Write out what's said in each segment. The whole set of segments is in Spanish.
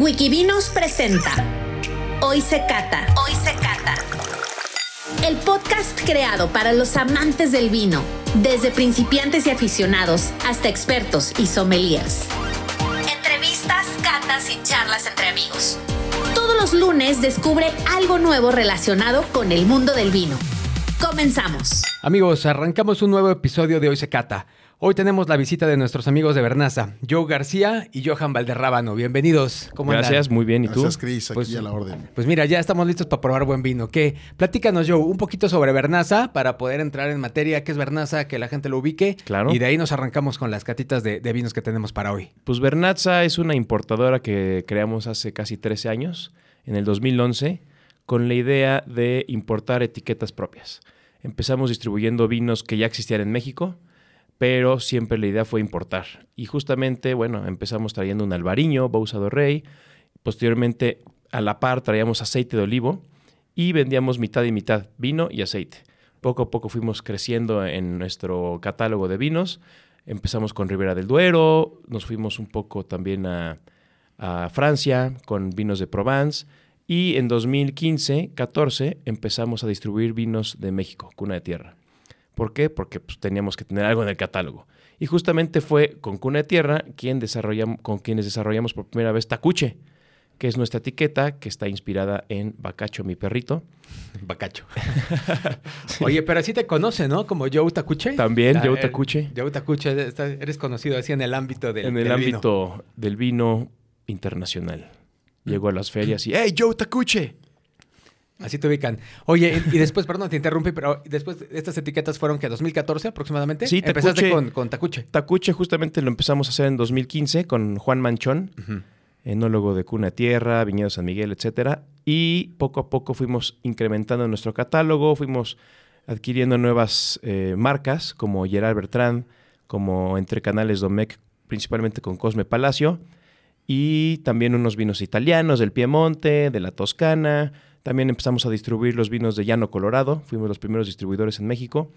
Wikivinos presenta Hoy se cata. Hoy se cata. El podcast creado para los amantes del vino, desde principiantes y aficionados hasta expertos y sommeliers. Entrevistas, catas y charlas entre amigos. Todos los lunes descubre algo nuevo relacionado con el mundo del vino. Comenzamos. Amigos, arrancamos un nuevo episodio de Hoy se cata. Hoy tenemos la visita de nuestros amigos de Bernaza, Joe García y Johan Valderrábano. Bienvenidos. ¿Cómo Gracias, andan? muy bien. ¿Y tú? Gracias, Cris, aquí pues, a la orden. Pues mira, ya estamos listos para probar buen vino. ¿Qué? Platícanos, Joe, un poquito sobre Bernaza para poder entrar en materia. ¿Qué es Bernaza? Que la gente lo ubique. Claro. Y de ahí nos arrancamos con las catitas de, de vinos que tenemos para hoy. Pues Bernaza es una importadora que creamos hace casi 13 años, en el 2011, con la idea de importar etiquetas propias. Empezamos distribuyendo vinos que ya existían en México pero siempre la idea fue importar. Y justamente, bueno, empezamos trayendo un albariño, Bausado Rey, posteriormente a la par traíamos aceite de olivo y vendíamos mitad y mitad, vino y aceite. Poco a poco fuimos creciendo en nuestro catálogo de vinos. Empezamos con Ribera del Duero, nos fuimos un poco también a, a Francia con vinos de Provence y en 2015-14 empezamos a distribuir vinos de México, cuna de tierra. ¿Por qué? Porque pues, teníamos que tener algo en el catálogo. Y justamente fue con Cuna de Tierra quien desarrollamos, con quienes desarrollamos por primera vez Tacuche, que es nuestra etiqueta que está inspirada en Bacacho, mi perrito. Bacacho. Oye, pero así te conoce, ¿no? Como Joe Tacuche. También, Joe Tacuche. Joe Tacuche, eres conocido así en el ámbito del En el ámbito del vino internacional. Llego a las ferias y ¡Hey, Joe Tacuche! Así te ubican. Oye, y después, perdón, te interrumpí, pero después estas etiquetas fueron que 2014 aproximadamente. Sí, Empezaste con, con, Tacuche. Tacuche justamente lo empezamos a hacer en 2015 con Juan Manchón, enólogo de Cuna Tierra, Viñedo San Miguel, etcétera. Y poco a poco fuimos incrementando nuestro catálogo, fuimos adquiriendo nuevas eh, marcas como Gerard Bertrand, como Entre Canales Domecq, principalmente con Cosme Palacio, y también unos vinos italianos del Piemonte, de la Toscana también empezamos a distribuir los vinos de Llano Colorado, fuimos los primeros distribuidores en México.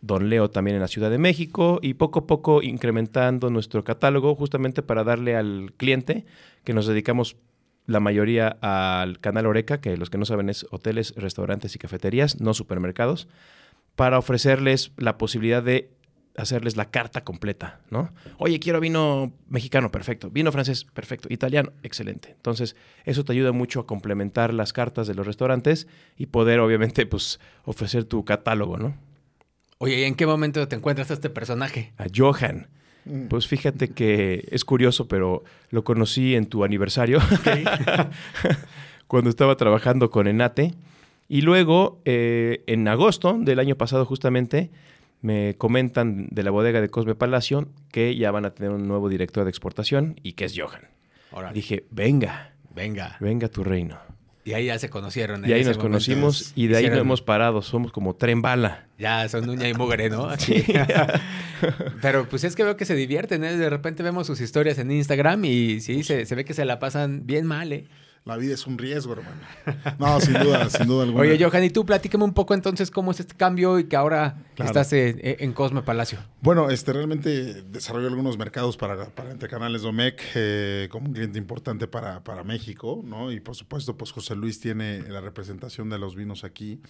Don Leo también en la Ciudad de México y poco a poco incrementando nuestro catálogo justamente para darle al cliente que nos dedicamos la mayoría al canal Oreca, que los que no saben es hoteles, restaurantes y cafeterías, no supermercados, para ofrecerles la posibilidad de hacerles la carta completa, ¿no? Oye, quiero vino mexicano, perfecto. Vino francés, perfecto. Italiano, excelente. Entonces, eso te ayuda mucho a complementar las cartas de los restaurantes y poder, obviamente, pues, ofrecer tu catálogo, ¿no? Oye, ¿y en qué momento te encuentras a este personaje? A Johan. Mm. Pues fíjate que es curioso, pero lo conocí en tu aniversario, cuando estaba trabajando con Enate. Y luego, eh, en agosto del año pasado, justamente, me comentan de la bodega de Cosme Palacio que ya van a tener un nuevo director de exportación y que es Johan. Dije, venga, venga, venga tu reino. Y ahí ya se conocieron. Y ahí nos conocimos y de ahí no hemos parado. Somos como tren bala. Ya, son uña y mugre, ¿no? Sí. Pero pues es que veo que se divierten, ¿eh? De repente vemos sus historias en Instagram y sí, se, se ve que se la pasan bien mal, ¿eh? La vida es un riesgo, hermano. No, sin duda, sin duda alguna. Oye, Johan, y tú platícame un poco entonces cómo es este cambio y que ahora estás eh, eh, en Cosme Palacio. Bueno, este realmente desarrolló algunos mercados para, para Entre Canales Domec eh, como un cliente importante para, para México, ¿no? Y por supuesto, pues José Luis tiene la representación de los vinos aquí.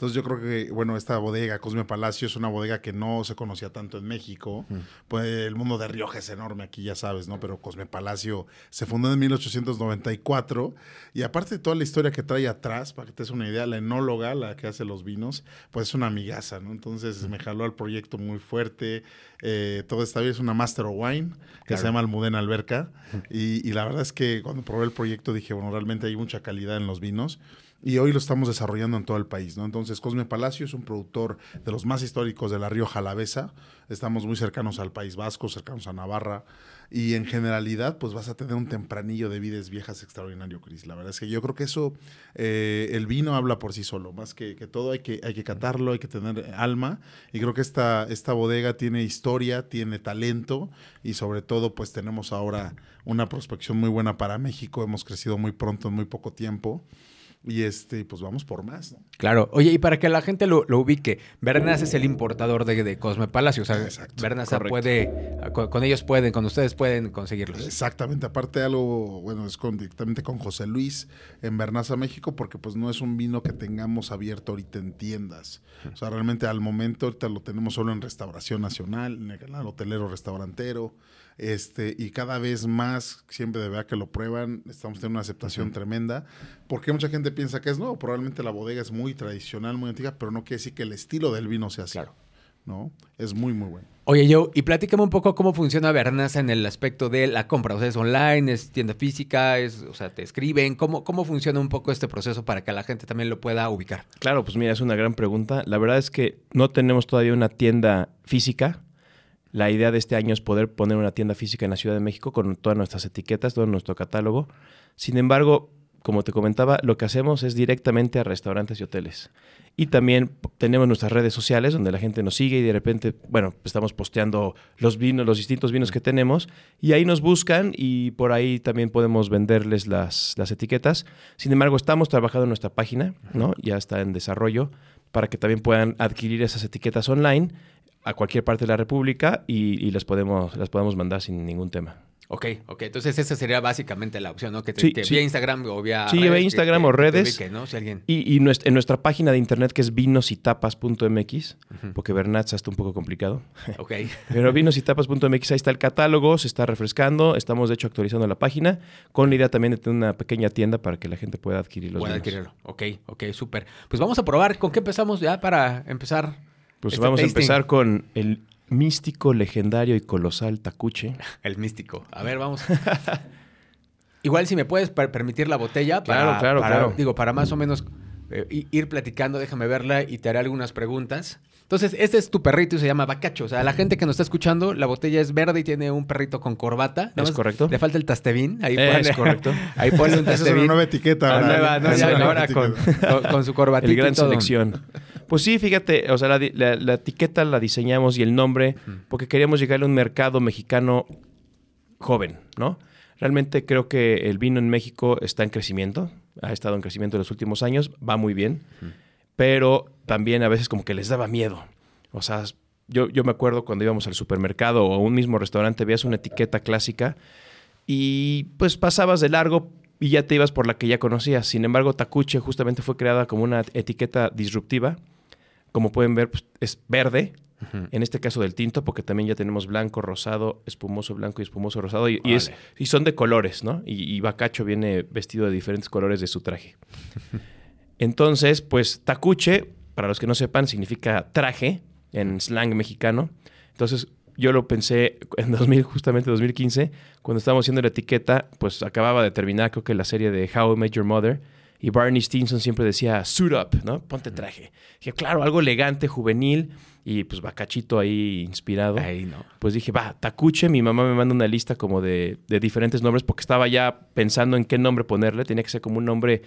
Entonces yo creo que, bueno, esta bodega, Cosme Palacio, es una bodega que no se conocía tanto en México. Pues el mundo de Rioja es enorme aquí, ya sabes, ¿no? Pero Cosme Palacio se fundó en 1894 y aparte de toda la historia que trae atrás, para que te des una idea, la enóloga, la que hace los vinos, pues es una amigaza, ¿no? Entonces me jaló al proyecto muy fuerte. Eh, todo esta vez es una Master of Wine que se llama Almudena Alberca. Y, y la verdad es que cuando probé el proyecto dije, bueno, realmente hay mucha calidad en los vinos y hoy lo estamos desarrollando en todo el país, ¿no? Entonces, Cosme Palacio es un productor de los más históricos de la Río Jalavesa. Estamos muy cercanos al País Vasco, cercanos a Navarra. Y en generalidad, pues vas a tener un tempranillo de vides viejas extraordinario, Cris. La verdad es que yo creo que eso, eh, el vino habla por sí solo. Más que, todo hay que, hay que catarlo, hay que tener alma. Y creo que esta, esta bodega tiene historia, tiene talento. Y sobre todo, pues tenemos ahora una prospección muy buena para México. Hemos crecido muy pronto, en muy poco tiempo. Y este, pues vamos por más, ¿no? Claro. Oye, y para que la gente lo, lo ubique, Bernas es el importador de, de Cosme Palacio. O sea, Exacto, Bernas puede, con, con ellos pueden, con ustedes pueden conseguirlos. Exactamente, aparte algo, bueno, es con, directamente con José Luis en Bernaza, México, porque pues no es un vino que tengamos abierto ahorita en tiendas. O sea, realmente al momento ahorita lo tenemos solo en Restauración Nacional, en el canal hotelero restaurantero, este, y cada vez más, siempre de verdad que lo prueban, estamos teniendo una aceptación tremenda, porque mucha gente piensa que es nuevo, probablemente la bodega es muy tradicional, muy antigua, pero no quiere decir que el estilo del vino sea así. Claro. ¿no? Es muy, muy bueno. Oye, yo, y platícame un poco cómo funciona Bernaza en el aspecto de la compra. O sea, es online, es tienda física, es, o sea, te escriben. ¿Cómo, ¿Cómo funciona un poco este proceso para que la gente también lo pueda ubicar? Claro, pues mira, es una gran pregunta. La verdad es que no tenemos todavía una tienda física. La idea de este año es poder poner una tienda física en la Ciudad de México con todas nuestras etiquetas, todo nuestro catálogo. Sin embargo, como te comentaba, lo que hacemos es directamente a restaurantes y hoteles. Y también tenemos nuestras redes sociales donde la gente nos sigue y de repente, bueno, estamos posteando los vinos, los distintos vinos que tenemos y ahí nos buscan y por ahí también podemos venderles las, las etiquetas. Sin embargo, estamos trabajando en nuestra página, ¿no? Ya está en desarrollo para que también puedan adquirir esas etiquetas online a cualquier parte de la República y, y las, podemos, las podemos mandar sin ningún tema. Ok, ok. Entonces esa sería básicamente la opción, ¿no? Que te, Sí, te- sí. vía Instagram o vía Sí, redes, vía Instagram que- o que redes. ubique, ¿no? Si alguien... Y, en nuestra página de internet que es vinositapas.mx, porque Bernatza está un poco complicado. Ok. Pero vinositapas.mx, ahí está el catálogo, se está refrescando, estamos de hecho actualizando la página, con la idea también de tener una pequeña tienda para que la gente pueda adquirir los Puede vinos. adquirirlo. Ok, ok, súper. Pues vamos a probar. ¿Con qué empezamos ya para empezar? Pues este vamos a empezar con el místico, legendario y colosal tacuche. El místico. A ver, vamos. Igual si me puedes per- permitir la botella para, Claro, claro, para- claro. digo, para más o menos eh, ir platicando, déjame verla y te haré algunas preguntas. Entonces, este es tu perrito y se llama Bacacho. O sea, la gente que nos está escuchando, la botella es verde y tiene un perrito con corbata. Nada Es correcto. Le falta el tastebín. Ahí Es pone- correcto. Ahí pone un Esa es una tastebín. nueva etiqueta. La ahora. nueva, ¿no? Esa es Ya, una nueva ahora con, etiqueta. con- con su corbatita El gran y todo. selección. Pues sí, fíjate, o sea, la, di- la- la etiqueta la diseñamos y el nombre porque queríamos llegarle a un mercado mexicano joven, ¿no? Realmente creo que el vino en México está en crecimiento, ha estado en crecimiento en los últimos años, va muy bien, pero también a veces como que les daba miedo. O sea, yo, yo me acuerdo cuando íbamos al supermercado o a un mismo restaurante, veías una etiqueta clásica y pues pasabas de largo y ya te ibas por la que ya conocías. Sin embargo, Takuche justamente fue creada como una etiqueta disruptiva. Como pueden ver, pues, es verde, en este caso del tinto, porque también ya tenemos blanco, rosado, espumoso blanco y espumoso rosado. Y, y es, Vale. y son de colores, ¿no? Y, y Bacacho viene vestido de diferentes colores de su traje. Entonces, pues Takuche, para los que no sepan, significa traje en slang mexicano. Entonces, yo lo pensé en 2000, justamente 2015, cuando estábamos haciendo la etiqueta, pues acababa de terminar, creo que la serie de How I Met Your Mother. Y Barney Stinson siempre decía, suit up, ¿no? Ponte traje. Dije, claro, algo elegante, juvenil. Y pues Bacachito ahí inspirado. Ahí, ¿no? Pues dije, va, Takuche, mi mamá me manda una lista como de, de diferentes nombres porque estaba ya pensando en qué nombre ponerle. Tenía que ser como un nombre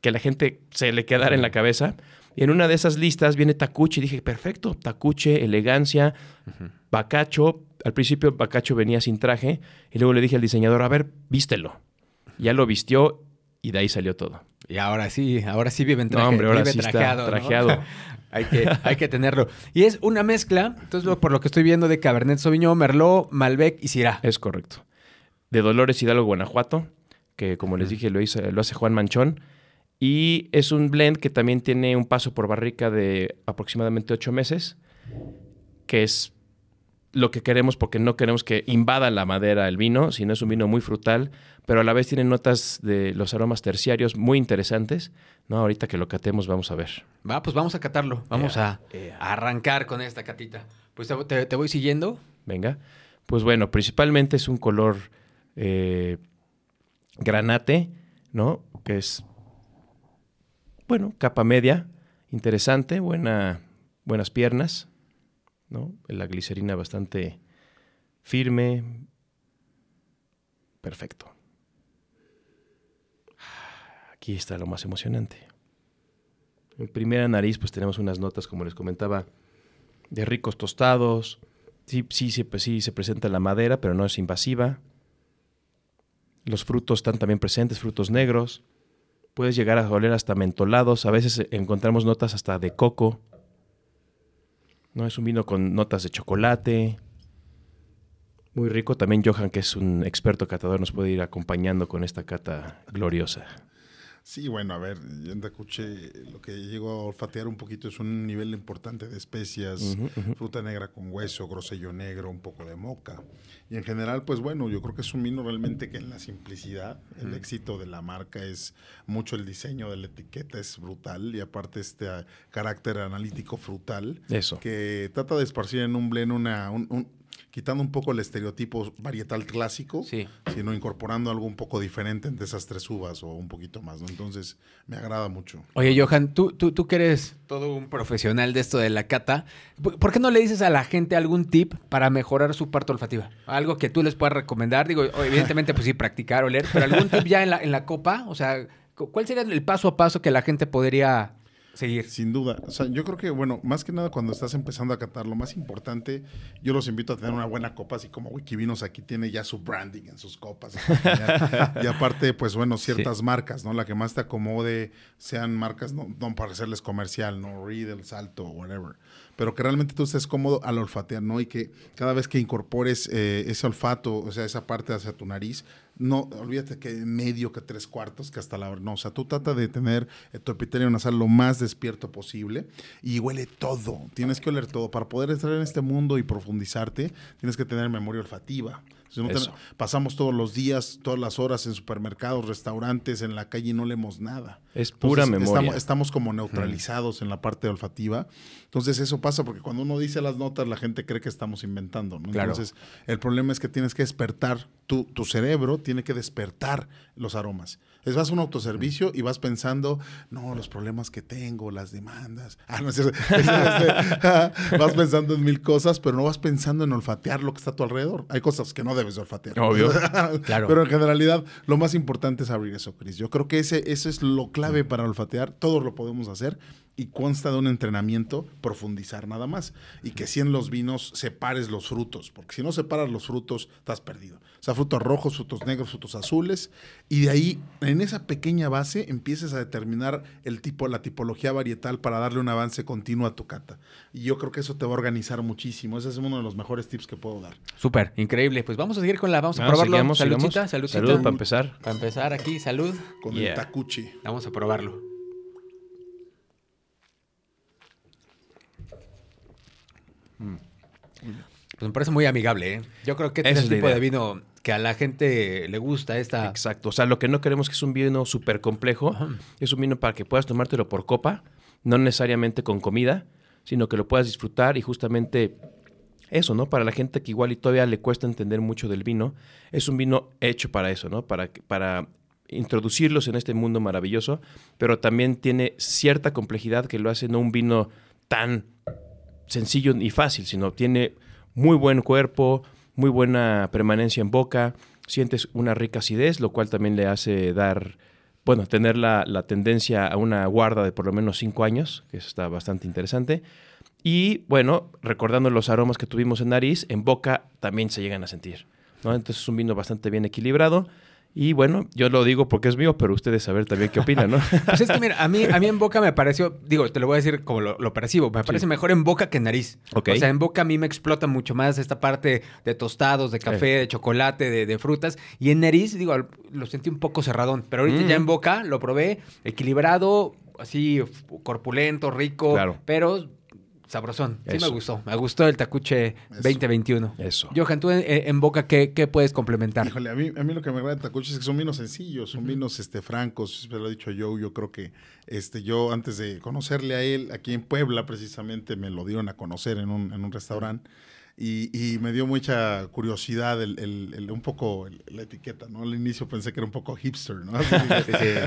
que la gente se le quedara en la cabeza. Y en una de esas listas viene Takuche y dije, perfecto, Takuche, elegancia, Bacacho. Al principio Bacacho venía sin traje y luego le dije al diseñador, a ver, vístelo. Ya lo vistió y de ahí salió todo. Y ahora sí, ahora sí vive en traje. No, hombre, ahora vive sí está trajeado, ¿no? trajeado. hay, que, hay que tenerlo. Y es una mezcla, entonces por lo que estoy viendo, de Cabernet Sauvignon, Merlot, Malbec y Syrah. Es correcto. De Dolores Hidalgo, Guanajuato, que como les dije lo, hizo, lo hace Juan Manchón. Y es un blend que también tiene un paso por barrica de aproximadamente ocho meses, que es lo que queremos porque no queremos que invada la madera el vino, sino es un vino muy frutal, pero a la vez tiene notas de los aromas terciarios muy interesantes. No, ahorita que lo catemos vamos a ver. Va, pues vamos a catarlo. Vamos a, a arrancar con esta catita. Pues te, te- te voy siguiendo. Venga. Pues bueno, principalmente es un color eh, granate, ¿no? Que es, bueno, capa media, interesante, buena, buenas piernas, ¿no? La glicerina bastante firme. Perfecto. Aquí está lo más emocionante. En primera nariz, pues tenemos unas notas, como les comentaba, de ricos tostados. Sí, sí, sí, pues sí se presenta la madera, pero no es invasiva. Los frutos están también presentes, frutos negros. Puedes llegar a oler hasta mentolados. A veces encontramos notas hasta de coco. ¿No? Es un vino con notas de chocolate. Muy rico. También Johan, que es un experto catador, nos puede ir acompañando con esta cata gloriosa. Sí, bueno, a ver, en Tacuche lo que llego a olfatear un poquito es un nivel importante de especias, fruta negra con hueso, grosello negro, un poco de moca. Y en general, pues bueno, yo creo que es un vino realmente que en la simplicidad, el éxito de la marca es mucho el diseño de la etiqueta, es brutal. Y aparte este ah, carácter analítico frutal. Eso. Que trata de esparcir en un blend una, un, quitando un poco el estereotipo varietal clásico, Sí. sino incorporando algo un poco diferente entre esas tres uvas o un poquito más, ¿no? Entonces, me agrada mucho. Oye, Johan, tú, tú, tú que eres todo un profesional de esto de la cata, ¿por qué no le dices a la gente algún tip para mejorar su parte olfativa? Algo que tú les puedas recomendar. Digo, evidentemente, pues sí, practicar, oler, pero algún tip ya en la, en la copa. O sea, cu- ¿cuál sería el paso a paso que la gente podría seguir? Sin duda. O sea, yo creo que, bueno, más que nada cuando estás empezando a catar, lo más importante, yo los invito a tener una buena copa, así como Wikivinos aquí tiene ya su branding en sus copas. y aparte, pues bueno, ciertas marcas, ¿no? La que más te acomode, sean marcas, no, no para hacerles comercial, ¿no? Riedel, Salto, whatever. Pero que realmente tú estés cómodo al olfatear, ¿no? Y que cada vez que incorpores eh, ese olfato, o sea, esa parte hacia tu nariz, no, olvídate que medio, que tres cuartos, que hasta la hora. No, o sea, tú trata de tener eh, tu epitelio nasal lo más despierto posible y huele todo. Tienes que oler todo. Para poder entrar en este mundo y profundizarte, tienes que tener memoria olfativa. Eso. pasamos todos los días, todas las horas en supermercados, restaurantes, en la calle y no leemos nada. Es pura Entonces, memoria. Estamos, estamos como neutralizados en la parte olfativa. Entonces eso pasa porque cuando uno dice las notas, la gente cree que estamos inventando. ¿no? Claro. Entonces el problema es que tienes que despertar, tu, tu cerebro tiene que despertar los aromas. Es vas a un autoservicio y vas pensando, no, los problemas que tengo, las demandas. Ah, no es cierto. Es- es- vas pensando en mil cosas, pero no vas pensando en olfatear lo que está a tu alrededor. Hay cosas que no debes olfatear. Obvio. Claro. Pero en generalidad, lo más importante es abrir eso, Chris. Yo creo que ese, eso es lo clave para olfatear. Todos lo podemos hacer y consta de un entrenamiento profundizar nada más. Y que si en los vinos separes los frutos, porque si no separas los frutos, estás perdido. O sea, frutos rojos, frutos negros, frutos azules. Y de ahí, en esa pequeña base, empieces a determinar el tipo, la tipología varietal para darle un avance continuo a tu cata. Y yo creo que eso te va a organizar muchísimo. Ese es uno de los mejores tips que puedo dar. Súper, increíble. Pues vamos a seguir con la, vamos a probarlo. sigamos, saludcita, saludcita. Salud para empezar. Para empezar aquí, salud. Con Yeah. el tacuchi. Vamos a probarlo. Pues me parece muy amigable, ¿eh? Yo creo que es el tipo de vino que a la gente le gusta esta. Exacto. O sea, lo que no queremos es que es un vino súper complejo. Es un vino para que puedas tomártelo por copa, no necesariamente con comida, sino que lo puedas disfrutar y justamente eso, ¿no? Para la gente que igual y todavía le cuesta entender mucho del vino, es un vino hecho para eso, ¿no? Para, para introducirlos en este mundo maravilloso, pero también tiene cierta complejidad que lo hace no un vino tan sencillo y fácil, sino tiene muy buen cuerpo, muy buena permanencia en boca, sientes una rica acidez, lo cual también le hace dar, bueno, tener la, la tendencia a una guarda de por lo menos cinco años, que está bastante interesante. Y bueno, recordando los aromas que tuvimos en nariz, en boca también se llegan a sentir. ¿no? Entonces es un vino bastante bien equilibrado. Y bueno, yo lo digo porque es mío, pero ustedes saber también qué opinan, ¿no? Pues es que mira, a mí, a mí en boca me pareció, digo, te lo voy a decir como lo, lo percibo, me parece mejor en boca que en nariz. Ok. O sea, en boca a mí me explota mucho más esta parte de tostados, de café, de chocolate, de, de frutas. Y en nariz, digo, lo sentí un poco cerradón. Pero ahorita Mm. ya en boca lo probé equilibrado, así corpulento, rico, Claro. pero sabrosón. Sí Eso. me gustó. Me gustó el Tacuche 2021. Eso. Johan, tú en, en boca, ¿qué, qué puedes complementar? Híjole, a mí, a mí lo que me agrada de Tacuchi es que son vinos sencillos, son vinos este, francos, siempre lo ha dicho Joe, yo creo que este, yo antes de conocerle a él, aquí en Puebla precisamente, me lo dieron a conocer en un, en un restaurante y, y me dio mucha curiosidad el, el- el- un poco el- la etiqueta, ¿no? Al inicio pensé que era un poco hipster, ¿no? Así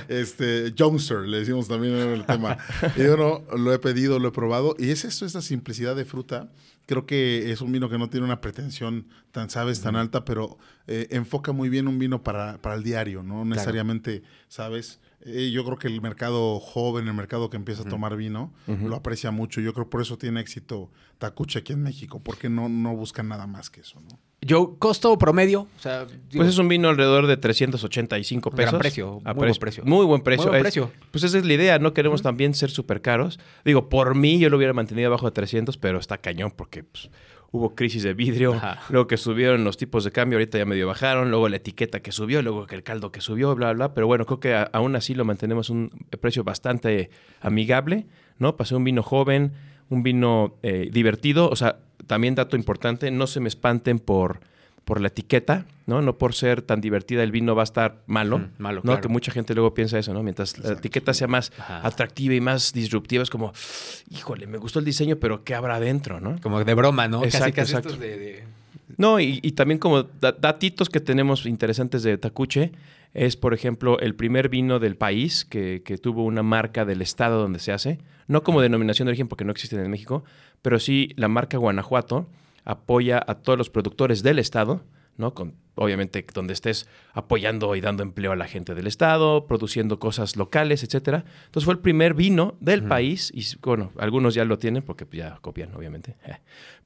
Este, Youngster, le decimos también el tema. Y yo no, lo he pedido, lo he probado y es esto, esta simplicidad de fruta. Creo que es un vino que no tiene una pretensión tan, sabes, tan alta, pero eh, enfoca muy bien un vino para, para el diario, ¿no? necesariamente, ¿sabes? Eh, yo creo que el mercado joven, el mercado que empieza a tomar vino, lo aprecia mucho. Yo creo por eso tiene éxito Tacuche aquí en México, porque no, no buscan nada más que eso, ¿no? Yo, costo promedio, o sea, digo, Pues es un vino alrededor de 385 Un pesos. gran precio, A muy buen precio. Muy buen precio. Muy buen Es- precio. pues esa es la idea, no queremos también ser súper caros. Digo, por mí yo lo hubiera mantenido abajo de 300, pero está cañón porque pues, hubo crisis de vidrio, Ajá. luego que subieron los tipos de cambio, ahorita ya medio bajaron, luego la etiqueta que subió, luego que el caldo que subió, bla, bla, pero bueno, creo que a- aún así lo mantenemos un precio bastante amigable, ¿no? Pasé un vino joven, un vino eh, divertido, o sea, también dato importante, no se me espanten por por la etiqueta, ¿no? No por ser tan divertida el vino va a estar malo, malo, ¿no? claro. Que mucha gente luego piensa eso, ¿no? Mientras la etiqueta sea más Ajá. atractiva y más disruptiva, es como, híjole, me gustó el diseño, pero ¿qué habrá adentro, no? como de broma, ¿no? casi, Exacto, casi exacto. estos de... de- No, y, y también como da- datitos que tenemos interesantes de Tacuche, es, por ejemplo, el primer vino del país que, que tuvo una marca del estado donde se hace, no como denominación de origen porque no existen en México, pero sí la marca Guanajuato apoya a todos los productores del estado, ¿no? Con, obviamente donde estés apoyando y dando empleo a la gente del estado, produciendo cosas locales, etcétera. Entonces fue el primer vino del país y bueno, algunos ya lo tienen porque pues, ya copian, obviamente.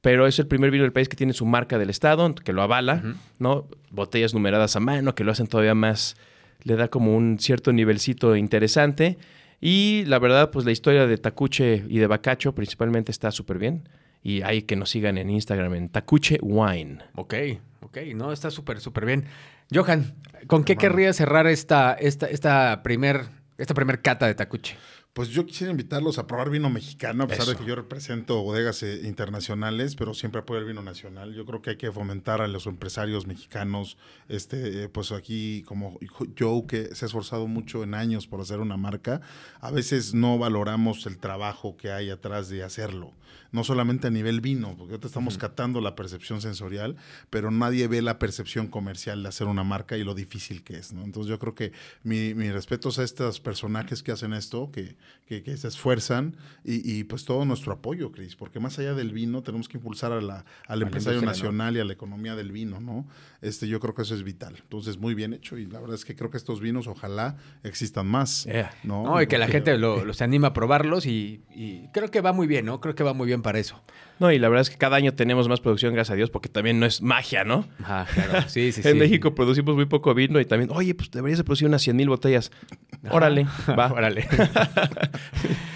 Pero es el primer vino del país que tiene su marca del estado, que lo avala, ¿no? Botellas numeradas a mano, que lo hacen todavía más, le da como un cierto nivelcito interesante. Y la verdad, pues la historia de Tacuche y de Bacacho principalmente está súper bien. Y hay que nos sigan en Instagram en Tacuche Wine. Ok, ok, no, está súper, súper bien. Johan, ¿con qué Hermano. querrías cerrar esta, esta, esta primer, esta primer cata de tacuche? Pues yo quisiera invitarlos a probar vino mexicano, a pesar de que yo represento bodegas eh, internacionales, pero siempre apoyo el vino nacional. Yo creo que hay que fomentar a los empresarios mexicanos, este, eh, pues aquí como Joe, que se ha esforzado mucho en años por hacer una marca, a veces no valoramos el trabajo que hay atrás de hacerlo. No solamente a nivel vino, porque ahorita estamos catando la percepción sensorial, pero nadie ve la percepción comercial de hacer una marca y lo difícil que es, ¿no? Entonces yo creo que mi, mi respetos a estos personajes que hacen esto, que, que, que se esfuerzan y, y, pues todo nuestro apoyo, Cris, porque más allá del vino tenemos que impulsar a la, al empresario industria, ¿no? nacional y a la economía del vino, ¿no? Este, yo creo que eso es vital. Entonces, muy bien hecho y la verdad es que creo que estos vinos ojalá existan más, Yeah. ¿no? No, y que la gente lo, lo se anima a probarlos y, y creo que va muy bien, ¿no? Creo que va muy bien para eso. No, y la verdad es que cada año tenemos más producción, gracias a Dios, porque también no es magia, ¿no? Ajá, claro. Sí, sí, sí. en México producimos muy poco vino y también, oye, pues deberías de producir unas 100 mil botellas. Órale, va. Órale.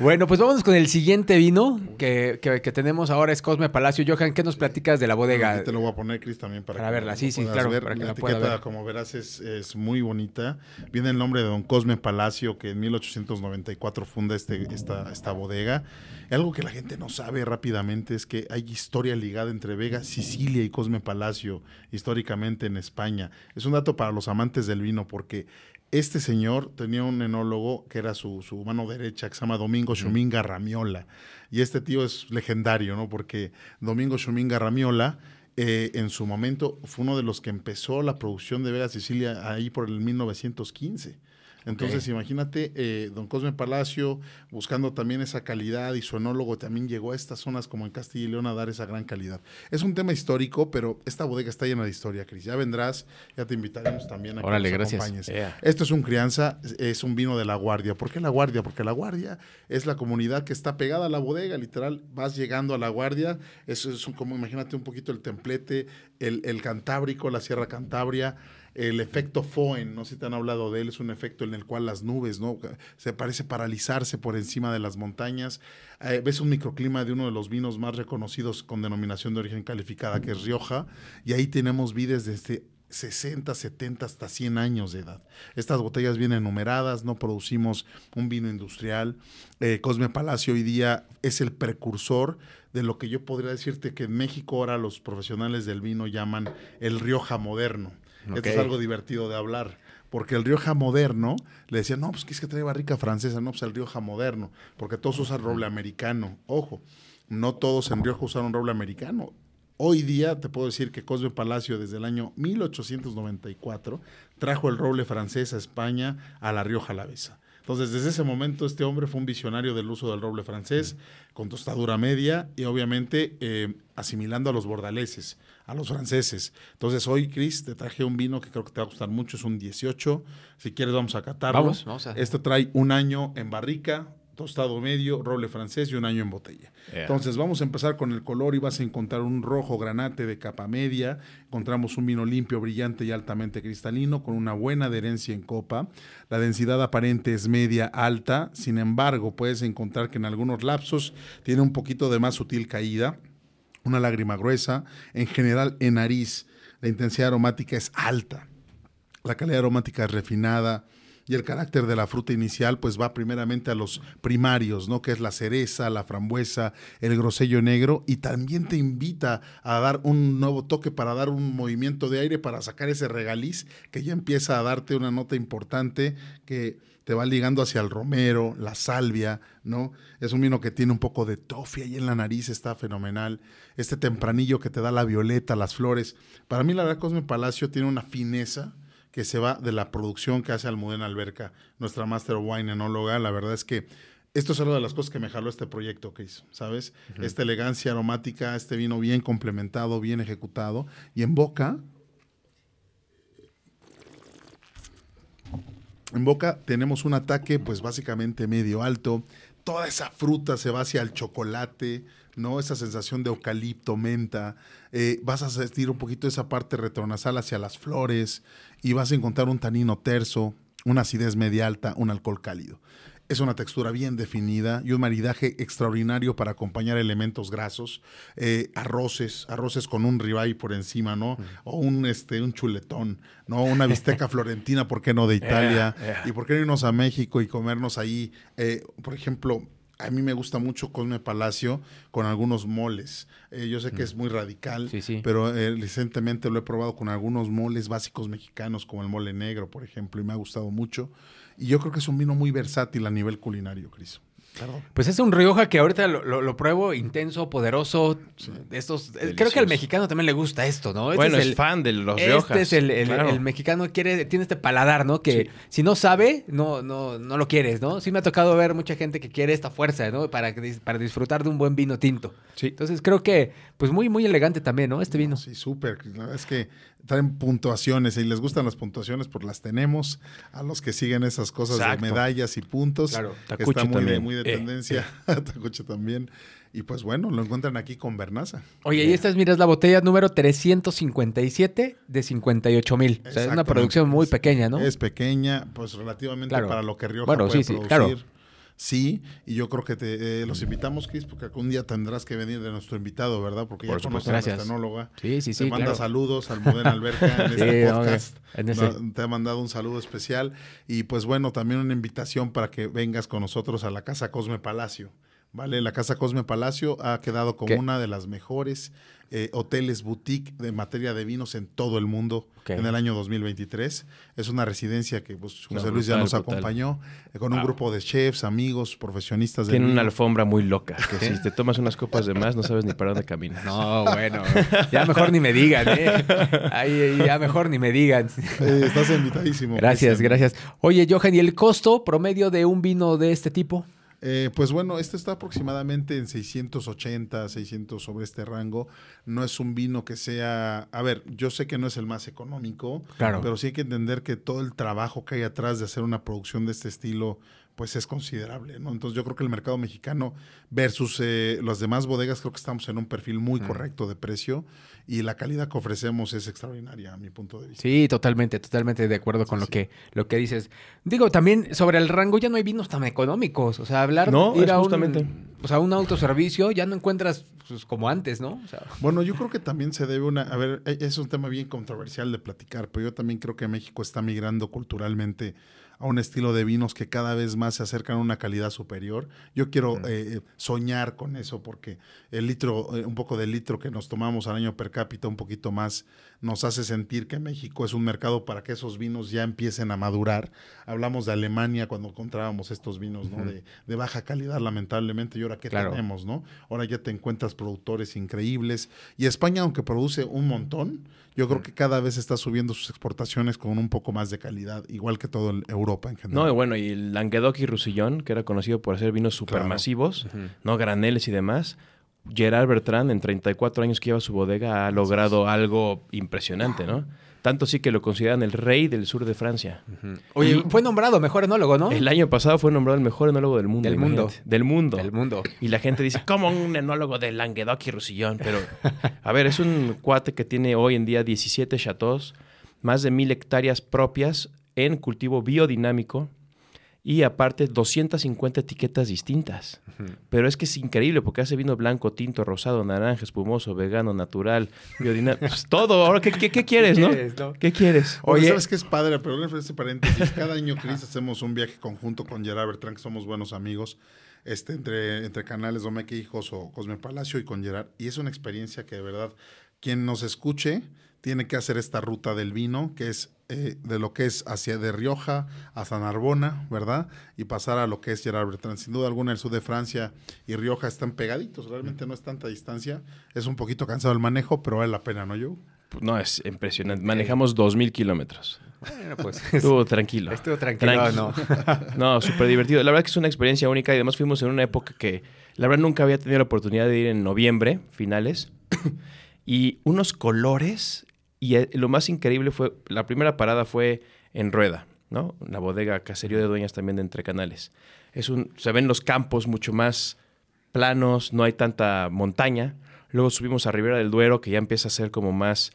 bueno, pues vámonos con el siguiente vino que, que- que tenemos ahora, es Cosme Palacio. Johan, ¿qué nos platicas de la bodega? Te lo voy a poner, Cris, también para, Para que verla, sí, sí, claro, ver. para que la la pueda etiqueta, ver. como verás, es, es muy bonita. Viene el nombre de don Cosme Palacio, que en 1894 funda este, esta, esta bodega. Algo que la gente no sabe rápidamente es que hay historia ligada entre Vega, Sicilia y Cosme Palacio, históricamente en España. Es un dato para los amantes del vino, porque este señor tenía un enólogo que era su, su mano derecha, que se llama Domingo Xuminga Ramiola. Y este tío es legendario, ¿no? Porque Domingo Xuminga Ramiola, eh, en su momento, fue uno de los que empezó la producción de Vega Sicilia ahí por el 1915. Entonces, imagínate, eh, don Cosme Palacio, buscando también esa calidad, y su enólogo también llegó a estas zonas como en Castilla y León a dar esa gran calidad. Es un tema histórico, pero esta bodega está llena de historia, Cris. Ya vendrás, ya te invitaremos también a que Órale, nos gracias. acompañes. Yeah. Esto es un crianza, es- es un vino de la Guardia. ¿Por qué la Guardia? Porque la Guardia es la comunidad que está pegada a la bodega, literal, vas llegando a la Guardia, eso es un- como imagínate un poquito el templete, el, el Cantábrico, la Sierra Cantabria, el efecto Foen, no sé si te han hablado de él, es un efecto en el cual las nubes, ¿no? Se parece paralizarse por encima de las montañas. Eh, ves un microclima de uno de los vinos más reconocidos con denominación de origen calificada, que es Rioja, y ahí tenemos vides desde 60, 70 hasta 100 años de edad. Estas botellas vienen numeradas, no producimos un vino industrial. Eh, Cosme Palacio hoy día es el precursor de lo que yo podría decirte que en México ahora los profesionales del vino llaman el Rioja moderno. Esto es algo divertido de hablar. Porque el Rioja moderno, le decían, no, pues que es que trae barrica francesa, no, pues el Rioja moderno, porque todos usan roble americano. Ojo, no todos en Rioja usaron roble americano. Hoy día te puedo decir que Cosme Palacio desde el año 1894 trajo el roble francés a España a la Rioja Alavesa. Entonces, desde ese momento, este hombre fue un visionario del uso del roble francés, con tostadura media y obviamente eh, asimilando a los bordaleses, a los franceses. Entonces, hoy, Chris, te traje un vino que creo que te va a gustar mucho, es un 18. Si quieres, vamos a catarlo. Vamos, vamos a- Esto trae un año en barrica, tostado medio, roble francés y un año en botella. Yeah. Entonces vamos a empezar con el color y vas a encontrar un rojo granate de capa media. Encontramos un vino limpio, brillante y altamente cristalino con una buena adherencia en copa. La densidad aparente es media alta, sin embargo puedes encontrar que en algunos lapsos tiene un poquito de más sutil caída, una lágrima gruesa, en general en nariz. La intensidad aromática es alta. La calidad aromática es refinada y el carácter de la fruta inicial pues va primeramente a los primarios, ¿no? Que es la cereza, la frambuesa, el grosello negro y también te invita a dar un nuevo toque para dar un movimiento de aire para sacar ese regaliz que ya empieza a darte una nota importante que te va ligando hacia el romero, la salvia, ¿no? Es un vino que tiene un poco de toffee ahí en la nariz, está fenomenal. Este tempranillo que te da la violeta, las flores. Para mí la verdad Cosme Palacio tiene una fineza que se va de la producción que hace Almudena Alberca, nuestra Master Wine enóloga. La verdad es que esto es una de las cosas que me jaló este proyecto, Chris, ¿sabes? Esta elegancia aromática, este vino bien complementado, bien ejecutado. Y en boca, en boca tenemos un ataque pues básicamente medio alto. Toda esa fruta se va hacia el chocolate, ¿no? Esa sensación de eucalipto, menta. Eh, vas a sentir un poquito esa parte retronasal hacia las flores y vas a encontrar un tanino terso, una acidez media alta, un alcohol cálido. Es una textura bien definida y un maridaje extraordinario para acompañar elementos grasos, eh, arroces, arroces con un ribeye por encima, ¿no? O un, este, un chuletón, ¿no? Una bisteca florentina, ¿por qué no? De Italia. Yeah, yeah. ¿Y por qué no irnos a México y comernos ahí? eh, por ejemplo, a mí me gusta mucho Cosme Palacio con algunos moles. Eh, yo sé que es muy radical, Sí, sí. pero eh, recientemente lo he probado con algunos moles básicos mexicanos, como el mole negro, por ejemplo, y me ha gustado mucho. Y yo creo que es un vino muy versátil a nivel culinario, Cris. Perdón. Pues es un Rioja que ahorita lo, lo- lo pruebo intenso, poderoso. de Estos, eh, creo que al mexicano también le gusta esto, ¿no? Este bueno, es, el- fan de los este Riojas. es el, el- claro. el mexicano quiere, tiene este paladar, ¿no? Que Sí. si no sabe, no, no, no lo quieres, ¿no? Sí me ha tocado ver mucha gente que quiere esta fuerza, ¿no? Para, para disfrutar de un buen vino tinto. Sí. Entonces creo que, pues muy, muy elegante también, ¿no? Este vino. Sí, súper. Cris. La verdad es que traen puntuaciones y les gustan las puntuaciones, pues las tenemos. A los que siguen esas cosas Exacto. de medallas y puntos. Claro. está muy también. muy de Eh, tendencia. Tacuche también. Y pues bueno, lo encuentran aquí con Bernaza. Oye, y esta es, mira, es la botella número 357 de 58 mil. O sea, es una producción muy pequeña, ¿no? Es pequeña, pues relativamente Claro. para lo que Rioja Bueno, puede sí, sí, producir. claro. Sí, y yo creo que te, eh, los invitamos, Chris, porque algún día tendrás que venir de nuestro invitado, ¿verdad? Porque Por ya conoces a Gracias. nuestra enóloga. Sí, sí, te sí, manda claro. saludos al Modena Alberca en Sí, este podcast. en ese. Te ha mandado un saludo especial. Y pues bueno, también una invitación para que vengas con nosotros a la Casa Cosme Palacio. ¿Vale? La Casa Cosme Palacio ha quedado como ¿Qué? una de las mejores eh, hoteles boutique de materia de vinos en todo el mundo en el año 2023. Es una residencia que pues, José No, Luis ya nos brutal. acompañó eh, con un grupo de chefs, amigos, profesionistas Tiene una alfombra muy loca. Que si te tomas unas copas de más, no sabes ni para dónde caminas. No, bueno. Ya mejor ni me digan, ¿eh? Ay, ya mejor ni me digan. Eh, estás invitadísimo. Gracias, Cristian. gracias. Oye, Johan, ¿y el costo promedio de un vino de este tipo? Eh, pues bueno, este está aproximadamente en 680, 600 sobre este rango. No es un vino que sea, a ver, yo sé que no es el más económico, Claro. pero sí hay que entender que todo el trabajo que hay atrás de hacer una producción de este estilo, pues es considerable, ¿no? Entonces yo creo que el mercado mexicano versus eh, las demás bodegas, creo que estamos en un perfil muy correcto de precio y la calidad que ofrecemos es extraordinaria a mi punto de vista. Sí, totalmente, totalmente de acuerdo con Sí, lo, sí. Que, lo que dices. Digo, también sobre el rango ya no hay vinos tan económicos. O sea, hablar No, ir es a justamente. un, o sea, un autoservicio ya no encuentras pues, como antes, ¿no? O sea, Bueno, yo creo que también se debe una... A ver, e- es un tema bien controversial de platicar, pero yo también creo que México está migrando culturalmente a un estilo de vinos que cada vez más se acercan a una calidad superior. Yo quiero eh, soñar con eso porque el litro, eh, un poco del litro que nos tomamos al año per cápita, un poquito más, nos hace sentir que México es un mercado para que esos vinos ya empiecen a madurar. Hablamos de Alemania cuando encontrábamos estos vinos ¿no? de, de baja calidad, lamentablemente, y ahora qué Claro. tenemos, ¿no? Ahora ya te encuentras productores increíbles. Y España, aunque produce un montón, yo creo que cada vez está subiendo sus exportaciones con un poco más de calidad, igual que todo el- Europa en general. No, y bueno, y el Languedoc y Roussillon, que era conocido por hacer vinos supermasivos, no graneles y demás. Gerard Bertrand, en 34 años que lleva su bodega, ha logrado algo impresionante, ¿no? Tanto sí que lo consideran el rey del sur de Francia. Oye, fue nombrado mejor enólogo, ¿no? El año pasado fue nombrado el mejor enólogo del mundo. Del mundo. Del mundo. Del mundo. Y la gente dice, ¿cómo un enólogo de Languedoc y Roussillon? Pero, a ver, es un cuate que tiene hoy en día 17 chateaux, más de mil hectáreas propias en cultivo biodinámico y aparte 250 etiquetas distintas. Pero es que es increíble porque hace vino blanco, tinto, rosado, naranja, espumoso, vegano, natural, biodinámico. Pues todo. Ahora, ¿qué, qué- qué quieres, no? quieres, no? ¿Qué quieres? Oye, Oye. ¿sabes qué es padre? Pero este paréntesis. Cada año, Cris, hacemos un viaje conjunto con Gerard Bertrand, que somos buenos amigos, este, entre, entre canales Domeque Hijos o Cosme Palacio y con Gerard. Y es una experiencia que de verdad, quien nos escuche, tiene que hacer esta ruta del vino, que es eh, de lo que es hacia de Rioja hasta Narbona, ¿verdad? Y pasar a lo que es Gerard Bertrand. Sin duda alguna, el sur de Francia y Rioja están pegaditos, realmente no es tanta distancia. Es un poquito cansado el manejo, pero vale la pena, ¿no, Joe? Pues No, es impresionante. Manejamos 2.000 kilómetros. Bueno, pues. Estuvo tranquilo. Estuvo tranquilo, Tranqui. ¿no? No, súper divertido. La verdad que es una experiencia única y además fuimos en una época que la verdad nunca había tenido la oportunidad de ir en noviembre, finales, y unos colores y eh, lo más increíble fue, la primera parada fue en Rueda, ¿no? La bodega Caserío de Dueñas también de Entre Canales. Es un, se ven los campos mucho más planos, no hay tanta montaña. Luego subimos a Ribera del Duero, que ya empieza a ser como más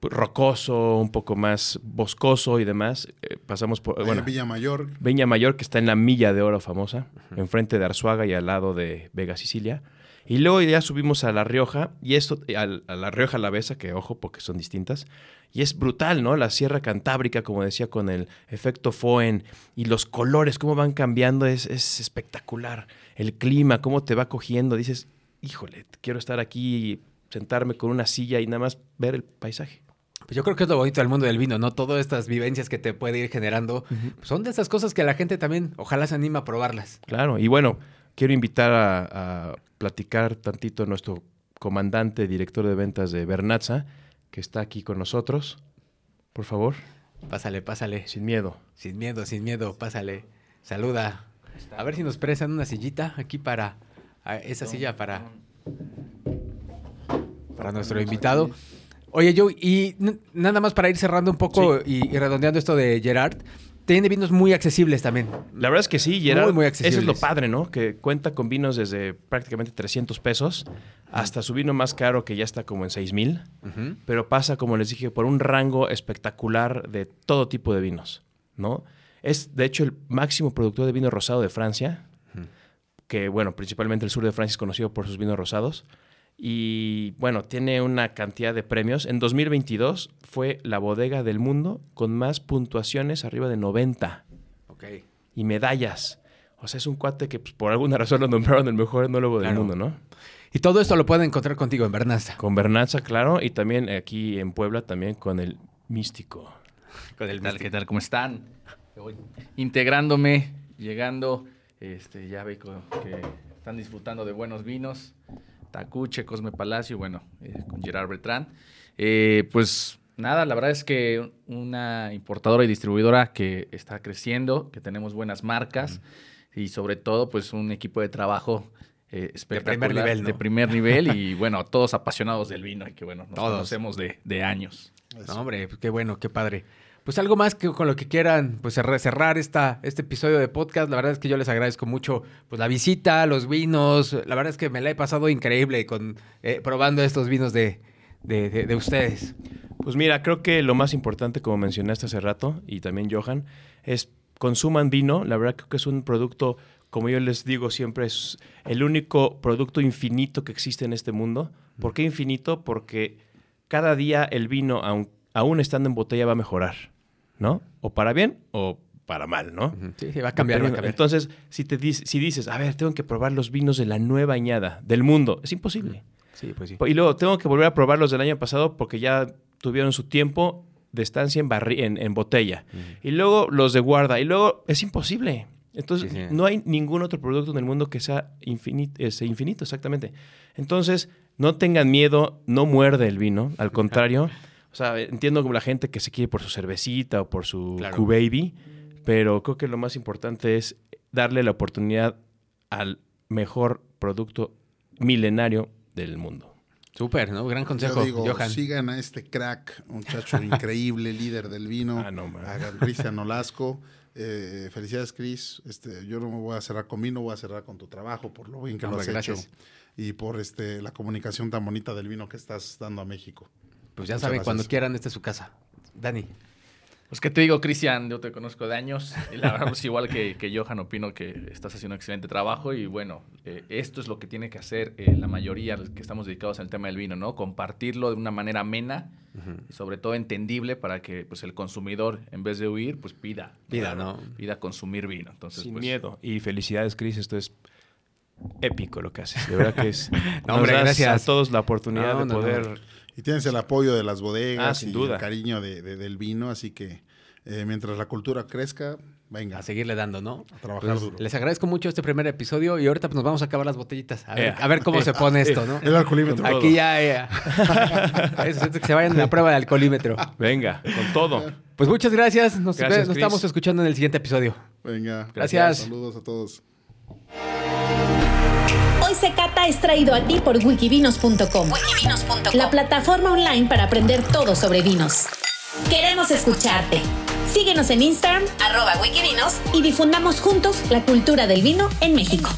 rocoso, un poco más boscoso y demás. Eh, pasamos por, bueno, en Villa Mayor, Viña Mayor, que está en la Milla de Oro famosa, enfrente de Arzuaga y al lado de Vega Sicilia. Y luego ya subimos a La Rioja, y esto, al- a, La Rioja Alavesa, que ojo, porque son distintas. Y es brutal, ¿no? La Sierra Cantábrica, como decía, con el efecto Foen y los colores, cómo van cambiando, es, es espectacular. El clima, cómo te va cogiendo. Dices, híjole, quiero estar aquí, sentarme con una silla y nada más ver el paisaje. Pues yo creo que es lo bonito del mundo del vino, ¿no? Todas estas vivencias que te puede ir generando son de esas cosas que la gente también ojalá se anima a probarlas. Claro, y bueno, quiero invitar a, a platicar tantito a nuestro comandante, director de ventas de Bernatza, que está aquí con nosotros. Por favor, Pásale, pásale. sin miedo. Sin miedo, sin miedo, pásale. Saluda. A ver si nos prestan una sillita aquí para esa silla para para nuestro invitado. Oye, Joe, y nada más para ir cerrando un poco y, y redondeando esto de Gerard, tiene vinos muy accesibles también. La verdad es que sí, Gerard. Muy, muy Eso es lo padre, ¿no? Que cuenta con vinos desde prácticamente 300 pesos hasta su vino más caro que ya está como en 6 mil. Pero pasa, como les dije, por un rango espectacular de todo tipo de vinos, ¿no? Es, de hecho, el máximo productor de vino rosado de Francia, que, bueno, principalmente el sur de Francia es conocido por sus vinos rosados, y, bueno, tiene una cantidad de premios. En 2022 fue la bodega del mundo con más puntuaciones, arriba de 90, Ok. y medallas. O sea, es un cuate que, pues, por alguna razón lo nombraron el mejor enólogo del Claro. mundo, ¿no? Y todo esto lo pueden encontrar contigo en Bernaza. Con Bernatza, claro, y también aquí en Puebla, también con el Místico. Con el ¿Qué tal? ¿Qué tal? ¿Cómo están? Voy integrándome, llegando, este, ya veo que están disfrutando de buenos vinos. Tacuche, Cosme Palacio, bueno, eh, con Gerard Bertrand. Eh, pues nada, la verdad es que una importadora y distribuidora que está creciendo, que tenemos buenas marcas y sobre todo pues un equipo de trabajo eh, espectacular, nivel, ¿no? de primer nivel y bueno, todos apasionados del vino y que bueno, nos Todos. conocemos de, de años. No, hombre, qué bueno, qué padre. Pues algo más que con lo que quieran pues cerrar, esta, este episodio de podcast. La verdad es que yo les agradezco mucho pues la visita, los vinos. La verdad es que me la he pasado increíble con eh, probando estos vinos de, de, de- de ustedes. Pues mira, creo que lo más importante, como mencionaste hace rato, y también Johan, es consuman vino. La verdad creo que es un producto, como yo les digo siempre, es el único producto infinito que existe en este mundo. ¿Por qué infinito? Porque cada día el vino, aún estando en botella, va a mejorar, ¿no? O para bien o para mal, ¿no? Sí, sí, va a cambiar, va a Dependiendo. cambiar. Entonces, si, te dices, si dices, a ver, tengo que probar los vinos de la nueva añada del mundo, es imposible. Sí, pues sí. Y luego tengo que volver a probar los del año pasado porque ya tuvieron su tiempo de estancia en, barri- en, en botella. Y luego los de guarda. Y luego es imposible. Entonces, Sí, sí. no hay ningún otro producto en el mundo que sea infinito, infinito, exactamente. Entonces, no tengan miedo, no muerde el vino, al contrario. O sea, entiendo como la gente que se quiere por su cervecita o por su Claro. Q-Baby, pero creo que lo más importante es darle la oportunidad al mejor producto milenario del mundo. Súper, ¿no? Gran consejo, Yo digo, Johan. sigan a este crack, muchacho increíble, líder del vino, Ah, no, man. a Cristian Olasco. Eh, felicidades, Cris. Este, yo no me voy a cerrar con vino, voy a cerrar con tu trabajo, por lo bien que lo has gracias. hecho y por este, la comunicación tan bonita del vino que estás dando a México. Pues ya Muchas saben, gracias. cuando quieran, esta es su casa. Dani. Pues que te digo, Cristian, yo te conozco de años y la verdad, pues igual que, que Johan, opino que estás haciendo un excelente trabajo y bueno, eh, esto es lo que tiene que hacer eh, la mayoría que estamos dedicados al tema del vino, ¿no? Compartirlo de una manera amena y sobre todo entendible para que pues el consumidor, en vez de huir, pues pida. Pida, ¿no? Pida consumir vino. Entonces, Sin pues, miedo. Y felicidades, Cris. Esto es épico lo que haces. De verdad que es. No, hombre, gracias. a todos la oportunidad No, de no, no. poder. Y tienes el apoyo de las bodegas Ah, sin y duda. el cariño de- de- del vino, así que eh, mientras la cultura crezca, venga. A seguirle dando, ¿no? A trabajar Pues, duro. Les agradezco mucho este primer episodio y ahorita pues, nos vamos a acabar las botellitas. A ver, Eh. a ver cómo se pone esto, ¿no? El alcoholímetro. Aquí ya. eh, eso, que se vayan a la prueba de alcoholímetro. Venga, con todo. Pues muchas gracias. Nos, Gracias, nos Chris. estamos escuchando en el siguiente episodio. Venga. Gracias. Saludos a todos. Hoy se cata es traído a ti por wikivinos.com, la plataforma online para aprender todo sobre vinos. Queremos escucharte. Síguenos en Instagram, arroba wikivinos, y difundamos juntos la cultura del vino en México.